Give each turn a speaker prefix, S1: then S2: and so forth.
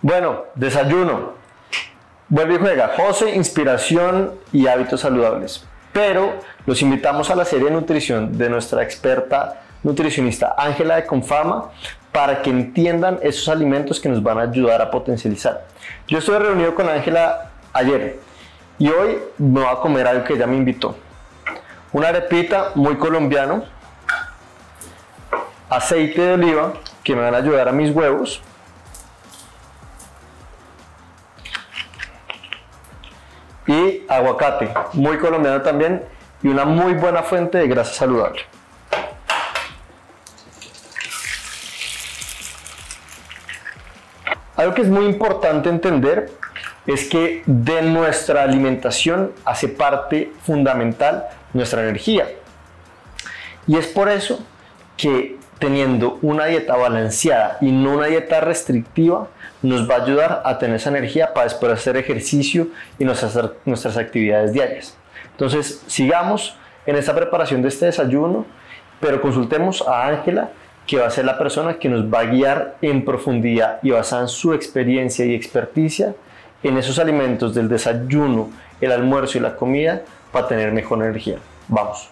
S1: Bueno, desayuno. Vuelve y juega. José, inspiración y hábitos saludables. Pero los invitamos a la serie de nutrición de nuestra experta nutricionista Ángela de Confama para que entiendan esos alimentos que nos van a ayudar a potencializar. Yo estuve reunido con Ángela ayer y hoy me voy a comer algo que ella me invitó. Una arepita muy colombiano, aceite de oliva que me van a ayudar a mis huevos y aguacate, muy colombiano también y una muy buena fuente de grasa saludable. Algo que es muy importante entender es que de nuestra alimentación hace parte fundamental nuestra energía. Y es por eso que teniendo una dieta balanceada y no una dieta restrictiva, nos va a ayudar a tener esa energía para después hacer ejercicio y nuestras, nuestras actividades diarias. Entonces, sigamos en esta preparación de este desayuno, pero consultemos a Ángela, que va a ser la persona que nos va a guiar en profundidad y basada en su experiencia y experticia en esos alimentos del desayuno, el almuerzo y la comida para tener mejor energía. Vamos.